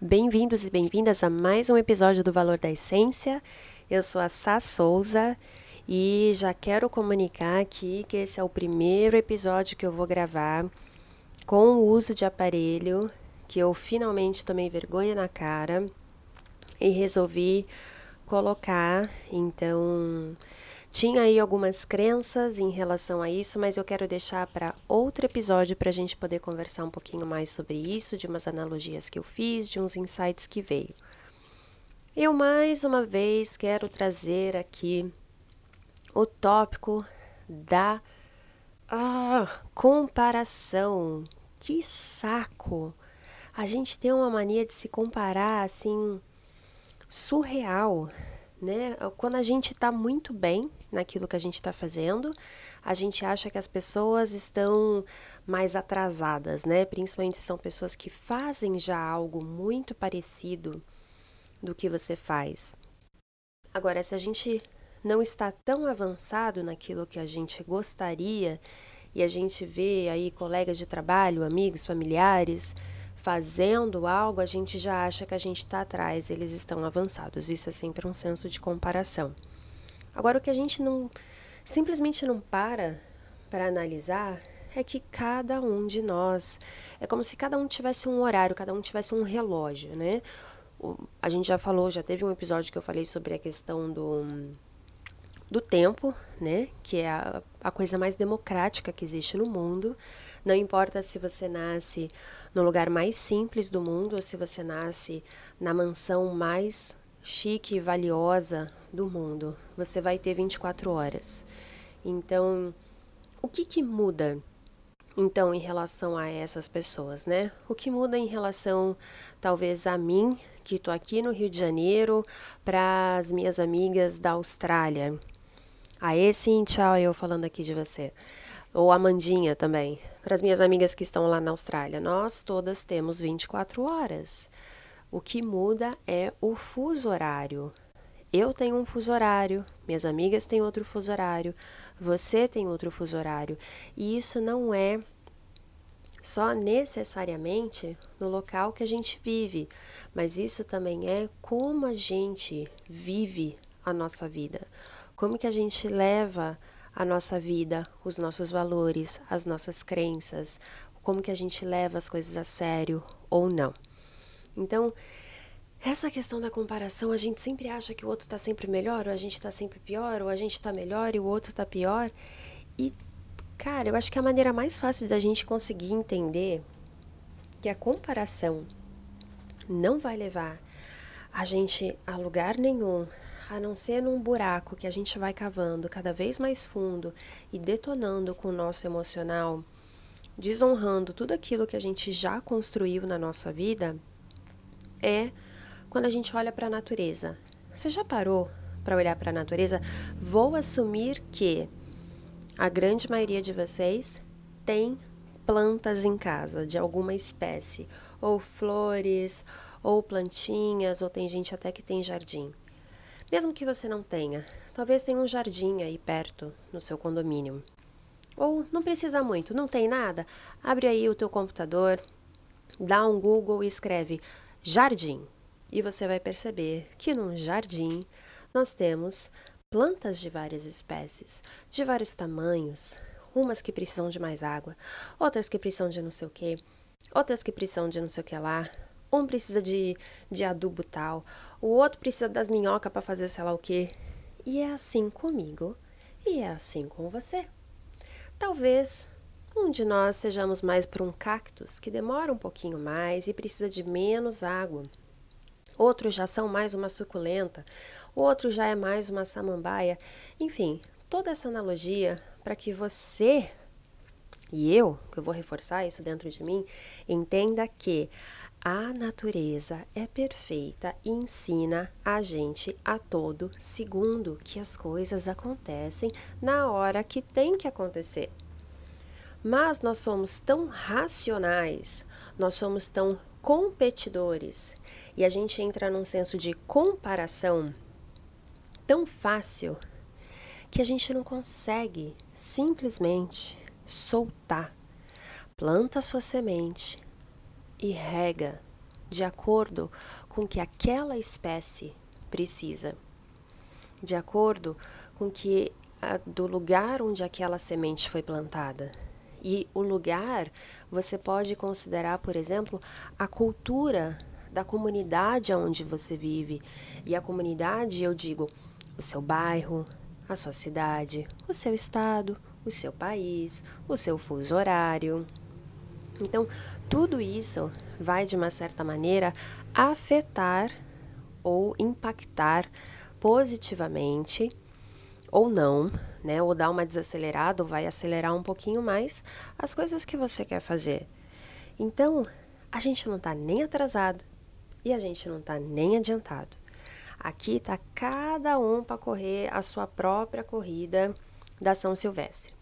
Bem-vindos e bem-vindas a mais um episódio do Valor da Essência. Eu sou a Sá Souza e já quero comunicar aqui que esse é o primeiro episódio que eu vou gravar com o uso de aparelho, que eu finalmente tomei vergonha na cara e resolvi colocar. Então, tinha aí algumas crenças em relação a isso, mas eu quero deixar para outro episódio para a gente poder conversar um pouquinho mais sobre isso, de umas analogias que eu fiz, de uns insights que veio. Eu mais uma vez quero trazer aqui o tópico da ah, comparação. Que saco! A gente tem uma mania de se comparar assim surreal, né? Quando a gente está muito bem naquilo que a gente está fazendo, a gente acha que as pessoas estão mais atrasadas, né? Principalmente são pessoas que fazem já algo muito parecido do que você faz. Agora, se a gente não está tão avançado naquilo que a gente gostaria e a gente vê aí colegas de trabalho, amigos, familiares fazendo algo, a gente já acha que a gente está atrás, eles estão avançados. Isso é sempre um senso de comparação. Agora, o que a gente não simplesmente não para para analisar é que cada um de nós é como se cada um tivesse um horário, cada um tivesse um relógio, né? A gente já falou, já teve um episódio que eu falei sobre a questão do do tempo, né? Que é a, a coisa mais democrática que existe no mundo. Não importa se você nasce no lugar mais simples do mundo ou se você nasce na mansão mais chique e valiosa do mundo, você vai ter 24 horas. Então, o que que muda? Então, em relação a essas pessoas, né? O que muda em relação, talvez, a mim, que estou aqui no Rio de Janeiro, para as minhas amigas da Austrália, Aê, Cintia, eu falando aqui de você. Ou Amandinha também. Para as minhas amigas que estão lá na Austrália, nós todas temos 24 horas. O que muda é o fuso horário. Eu tenho um fuso horário, minhas amigas têm outro fuso horário, você tem outro fuso horário. E isso não é só necessariamente no local que a gente vive, mas isso também é como a gente vive a nossa vida. Como que a gente leva a nossa vida, os nossos valores, as nossas crenças, como que a gente leva as coisas a sério ou não. Então, essa questão da comparação, a gente sempre acha que o outro está sempre melhor, ou a gente está sempre pior, ou a gente está melhor e o outro está pior. E, cara, eu acho que a maneira mais fácil da gente conseguir entender que a comparação não vai levar a gente a lugar nenhum, a não ser num buraco que a gente vai cavando cada vez mais fundo e detonando com o nosso emocional, desonrando tudo aquilo que a gente já construiu na nossa vida, é quando a gente olha para a natureza. Você já parou para olhar para a natureza? Vou assumir que a grande maioria de vocês tem plantas em casa de alguma espécie, ou flores, ou plantinhas, ou tem gente até que tem jardim. Mesmo que você não tenha, talvez tenha um jardim aí perto no seu condomínio. Ou não precisa muito, não tem nada? Abre aí o teu computador, dá um Google e escreve jardim. E você vai perceber que num jardim nós temos plantas de várias espécies, de vários tamanhos, umas que precisam de mais água, outras que precisam de não sei o que, outras que precisam de não sei o que lá, um precisa de, de adubo tal, o outro precisa das minhocas para fazer sei lá o quê. E é assim comigo e é assim com você. Talvez um de nós sejamos mais para um cactus que demora um pouquinho mais e precisa de menos água. Outros já são mais uma suculenta, outro já é mais uma samambaia. Enfim, toda essa analogia para que você e eu, que eu vou reforçar isso dentro de mim, entenda que a natureza é perfeita e ensina a gente a todo segundo que as coisas acontecem na hora que tem que acontecer. Mas nós somos tão racionais, nós somos tão competidores e a gente entra num senso de comparação tão fácil que a gente não consegue simplesmente soltar. Planta sua semente e rega de acordo com o que aquela espécie precisa, de acordo com que do lugar onde aquela semente foi plantada. E o lugar você pode considerar, por exemplo, a cultura da comunidade onde você vive. E a comunidade, eu digo, o seu bairro, a sua cidade, o seu estado, o seu país, o seu fuso horário. Então, tudo isso vai, de uma certa maneira, afetar ou impactar positivamente ou não, né? Ou dar uma desacelerada, ou vai acelerar um pouquinho mais as coisas que você quer fazer. Então, a gente não está nem atrasado e a gente não está nem adiantado. Aqui está cada um para correr a sua própria corrida da São Silvestre.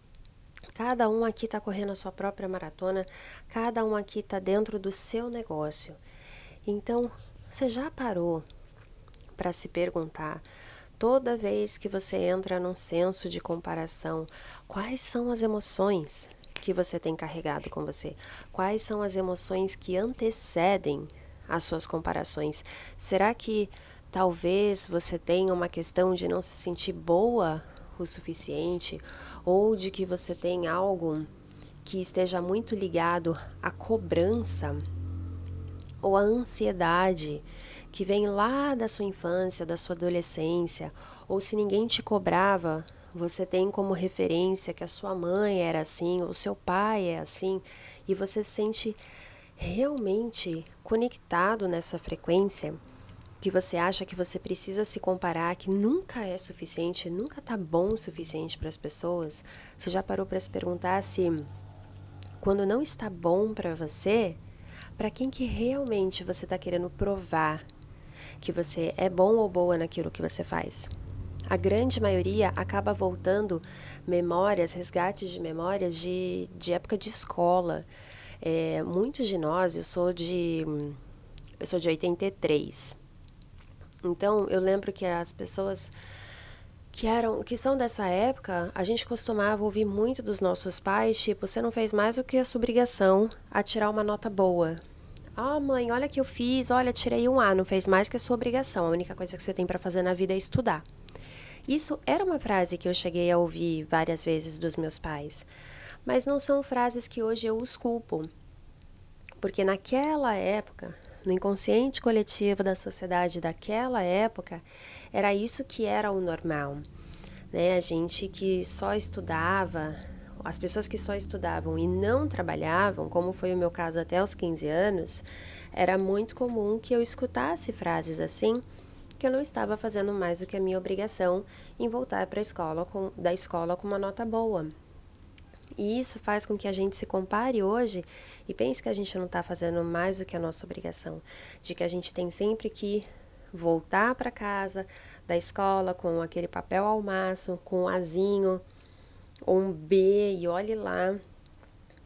Cada um aqui está correndo a sua própria maratona, cada um aqui está dentro do seu negócio. Então, você já parou para se perguntar, toda vez que você entra num senso de comparação, quais são as emoções que você tem carregado com você? Quais são as emoções que antecedem as suas comparações? Será que Talvez você tenha uma questão de não se sentir boa o suficiente ou de que você tem algo que esteja muito ligado à cobrança ou à ansiedade que vem lá da sua infância, da sua adolescência, ou se ninguém te cobrava, você tem como referência que a sua mãe era assim, ou seu pai é assim, e você se sente realmente conectado nessa frequência que você acha que você precisa se comparar, que nunca é suficiente, nunca tá bom o suficiente para as pessoas, você já parou para se perguntar se quando não está bom para você, para quem que realmente você está querendo provar que você é bom ou boa naquilo que você faz? A grande maioria acaba voltando memórias, resgates de memórias de, de época de escola. É, muitos de nós, eu sou de eu sou de 83. Então, eu lembro que as pessoas que eram que são dessa época, a gente costumava ouvir muito dos nossos pais, tipo, você não fez mais do que a sua obrigação a tirar uma nota boa. Ah, mãe, olha que eu fiz, olha, tirei um A, não fez mais que a sua obrigação. A única coisa que você tem para fazer na vida é estudar. Isso era uma frase que eu cheguei a ouvir várias vezes dos meus pais, mas não são frases que hoje eu os culpo. Porque naquela época, no inconsciente coletivo da sociedade daquela época, era isso que era o normal. Né? A gente que só estudava, as pessoas que só estudavam e não trabalhavam, como foi o meu caso até os 15 anos, era muito comum que eu escutasse frases assim, que eu não estava fazendo mais do que a minha obrigação em voltar para a escola com, da escola com uma nota boa. E isso faz com que a gente se compare hoje e pense que a gente não está fazendo mais do que a nossa obrigação, de que a gente tem sempre que voltar para casa da escola com aquele papel ao máximo, com um azinho ou um B e olhe lá,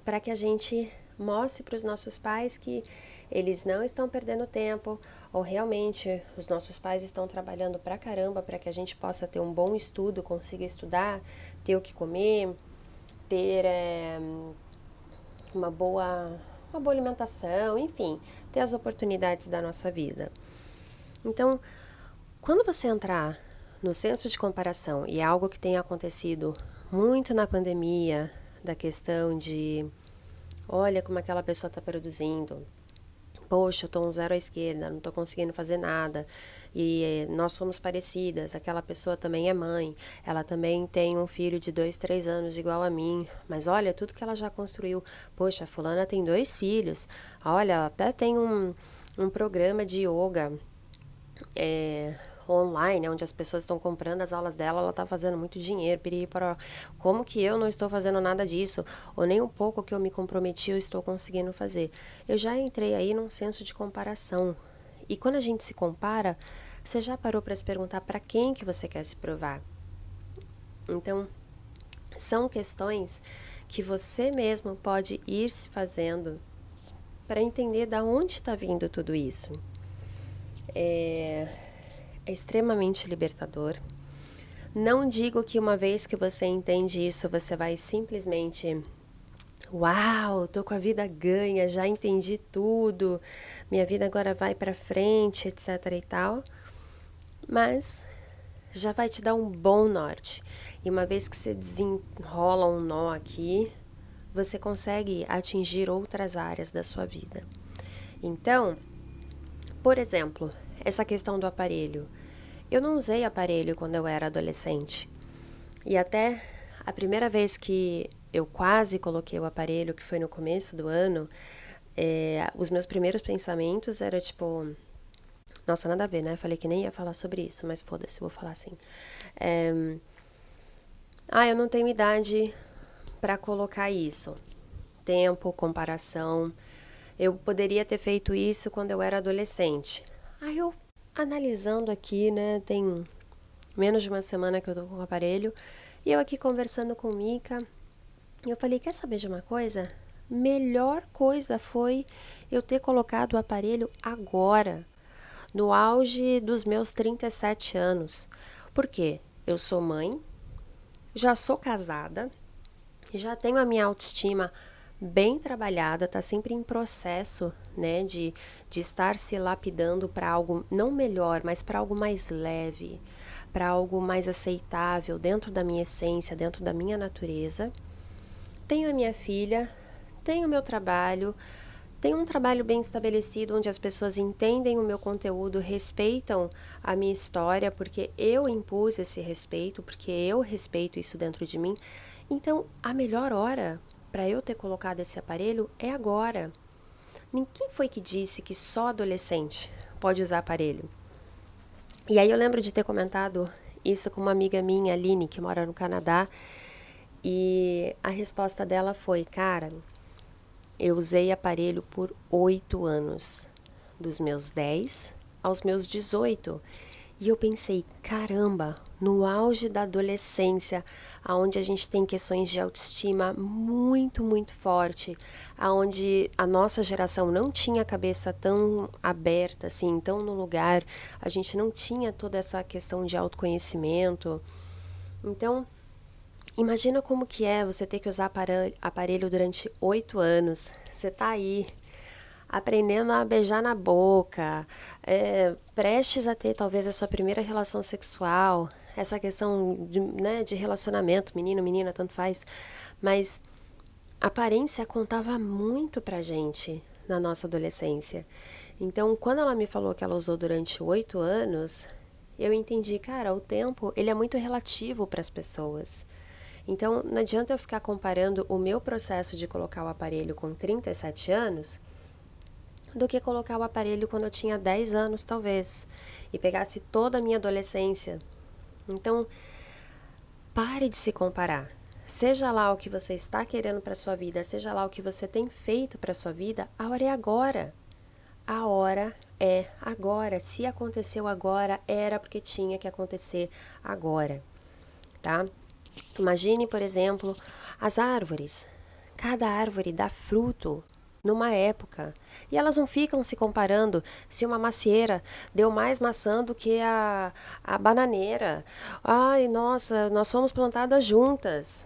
para que a gente mostre para os nossos pais que eles não estão perdendo tempo ou realmente os nossos pais estão trabalhando para caramba para que a gente possa ter um bom estudo, consiga estudar, ter o que comer, ter é, uma boa uma boa alimentação, enfim, ter as oportunidades da nossa vida. Então, quando você entrar no senso de comparação, e é algo que tem acontecido muito na pandemia, da questão de olha como aquela pessoa está produzindo, poxa, eu estou um zero à esquerda, não estou conseguindo fazer nada. E eh, nós somos parecidas, aquela pessoa também é mãe, ela também tem um filho de dois, três anos igual a mim. Mas olha, tudo que ela já construiu. Poxa, fulana tem dois filhos. Olha, ela até tem um, um programa de yoga. É, online, onde as pessoas estão comprando as aulas dela, ela está fazendo muito dinheiro, para como que eu não estou fazendo nada disso, ou nem um pouco que eu me comprometi eu estou conseguindo fazer. Eu já entrei aí num senso de comparação. E quando a gente se compara, você já parou para se perguntar para quem que você quer se provar? Então, são questões que você mesmo pode ir se fazendo para entender da onde está vindo tudo isso. É, é extremamente libertador. Não digo que uma vez que você entende isso, você vai simplesmente Uau, tô com a vida ganha, já entendi tudo. Minha vida agora vai para frente, etc e tal. Mas já vai te dar um bom norte. E uma vez que você desenrola um nó aqui, você consegue atingir outras áreas da sua vida. Então, por exemplo, essa questão do aparelho. Eu não usei aparelho quando eu era adolescente. E até a primeira vez que eu quase coloquei o aparelho, que foi no começo do ano, é, os meus primeiros pensamentos eram tipo. Nossa, nada a ver, né? Falei que nem ia falar sobre isso, mas foda-se, vou falar assim. É, ah, eu não tenho idade para colocar isso. Tempo, comparação. Eu poderia ter feito isso quando eu era adolescente. Aí eu, analisando aqui, né, tem menos de uma semana que eu tô com o aparelho, e eu aqui conversando com Mika, eu falei: quer saber de uma coisa? Melhor coisa foi eu ter colocado o aparelho agora, no auge dos meus 37 anos. Por quê? Eu sou mãe, já sou casada, já tenho a minha autoestima bem trabalhada, está sempre em processo, né, de, de estar se lapidando para algo não melhor, mas para algo mais leve, para algo mais aceitável dentro da minha essência, dentro da minha natureza. Tenho a minha filha, tenho o meu trabalho, tenho um trabalho bem estabelecido onde as pessoas entendem o meu conteúdo, respeitam a minha história, porque eu impus esse respeito, porque eu respeito isso dentro de mim. Então, a melhor hora para eu ter colocado esse aparelho é agora. Quem foi que disse que só adolescente pode usar aparelho? E aí eu lembro de ter comentado isso com uma amiga minha, Aline, que mora no Canadá, e a resposta dela foi: Cara, eu usei aparelho por oito anos, dos meus 10 aos meus 18. E eu pensei, caramba, no auge da adolescência, aonde a gente tem questões de autoestima muito, muito forte, aonde a nossa geração não tinha a cabeça tão aberta assim, tão no lugar, a gente não tinha toda essa questão de autoconhecimento. Então, Imagina como que é você ter que usar aparelho durante oito anos. Você tá aí aprendendo a beijar na boca, é, prestes a ter talvez a sua primeira relação sexual, essa questão de, né, de relacionamento, menino, menina, tanto faz. Mas a aparência contava muito pra gente na nossa adolescência. Então, quando ela me falou que ela usou durante oito anos, eu entendi, cara, o tempo ele é muito relativo para as pessoas. Então, não adianta eu ficar comparando o meu processo de colocar o aparelho com 37 anos do que colocar o aparelho quando eu tinha 10 anos, talvez, e pegasse toda a minha adolescência. Então, pare de se comparar. Seja lá o que você está querendo para sua vida, seja lá o que você tem feito para sua vida, a hora é agora. A hora é agora. Se aconteceu agora, era porque tinha que acontecer agora, tá? Imagine, por exemplo, as árvores. Cada árvore dá fruto numa época. E elas não ficam se comparando se uma macieira deu mais maçã do que a, a bananeira. Ai, nossa, nós fomos plantadas juntas.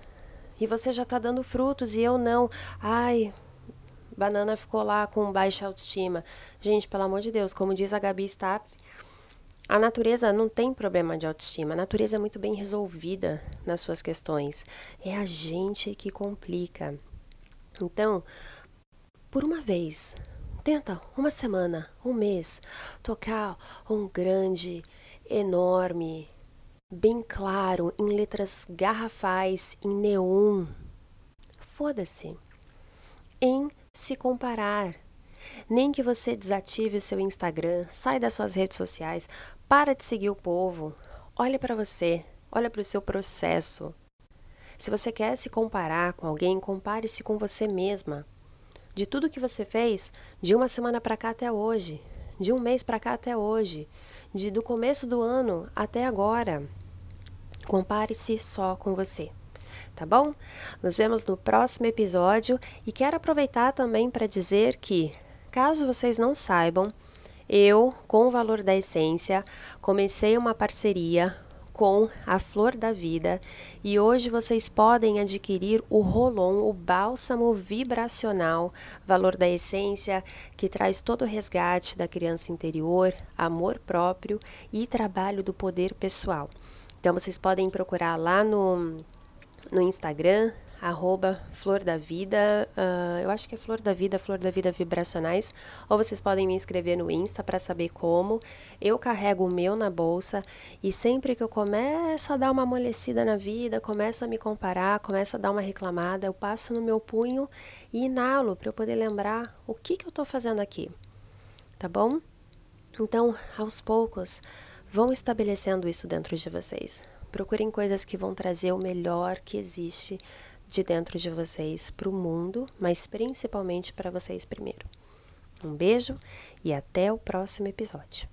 E você já está dando frutos e eu não. Ai, banana ficou lá com baixa autoestima. Gente, pelo amor de Deus, como diz a Gabi Stapp, a natureza não tem problema de autoestima, a natureza é muito bem resolvida nas suas questões. É a gente que complica. Então, por uma vez, tenta uma semana, um mês, tocar um grande, enorme, bem claro, em letras garrafais, em neon. Foda-se. Em se comparar. Nem que você desative o seu Instagram, sai das suas redes sociais, para de seguir o povo. Olha para você, olha para o seu processo. Se você quer se comparar com alguém, compare-se com você mesma. De tudo que você fez, de uma semana para cá até hoje, de um mês para cá até hoje, de do começo do ano até agora. Compare-se só com você. Tá bom? Nos vemos no próximo episódio e quero aproveitar também para dizer que, caso vocês não saibam, eu, com o valor da essência, comecei uma parceria com a Flor da Vida e hoje vocês podem adquirir o Rolon, o bálsamo vibracional, valor da essência, que traz todo o resgate da criança interior, amor próprio e trabalho do poder pessoal. Então vocês podem procurar lá no, no Instagram, arroba Flor da Vida, uh, eu acho que é Flor da Vida, Flor da Vida Vibracionais, ou vocês podem me inscrever no Insta para saber como. Eu carrego o meu na bolsa e sempre que eu começo a dar uma amolecida na vida, começo a me comparar, começo a dar uma reclamada, eu passo no meu punho e inalo para eu poder lembrar o que, que eu estou fazendo aqui, tá bom? Então, aos poucos, vão estabelecendo isso dentro de vocês. Procurem coisas que vão trazer o melhor que existe de dentro de vocês para o mundo, mas principalmente para vocês primeiro. Um beijo e até o próximo episódio.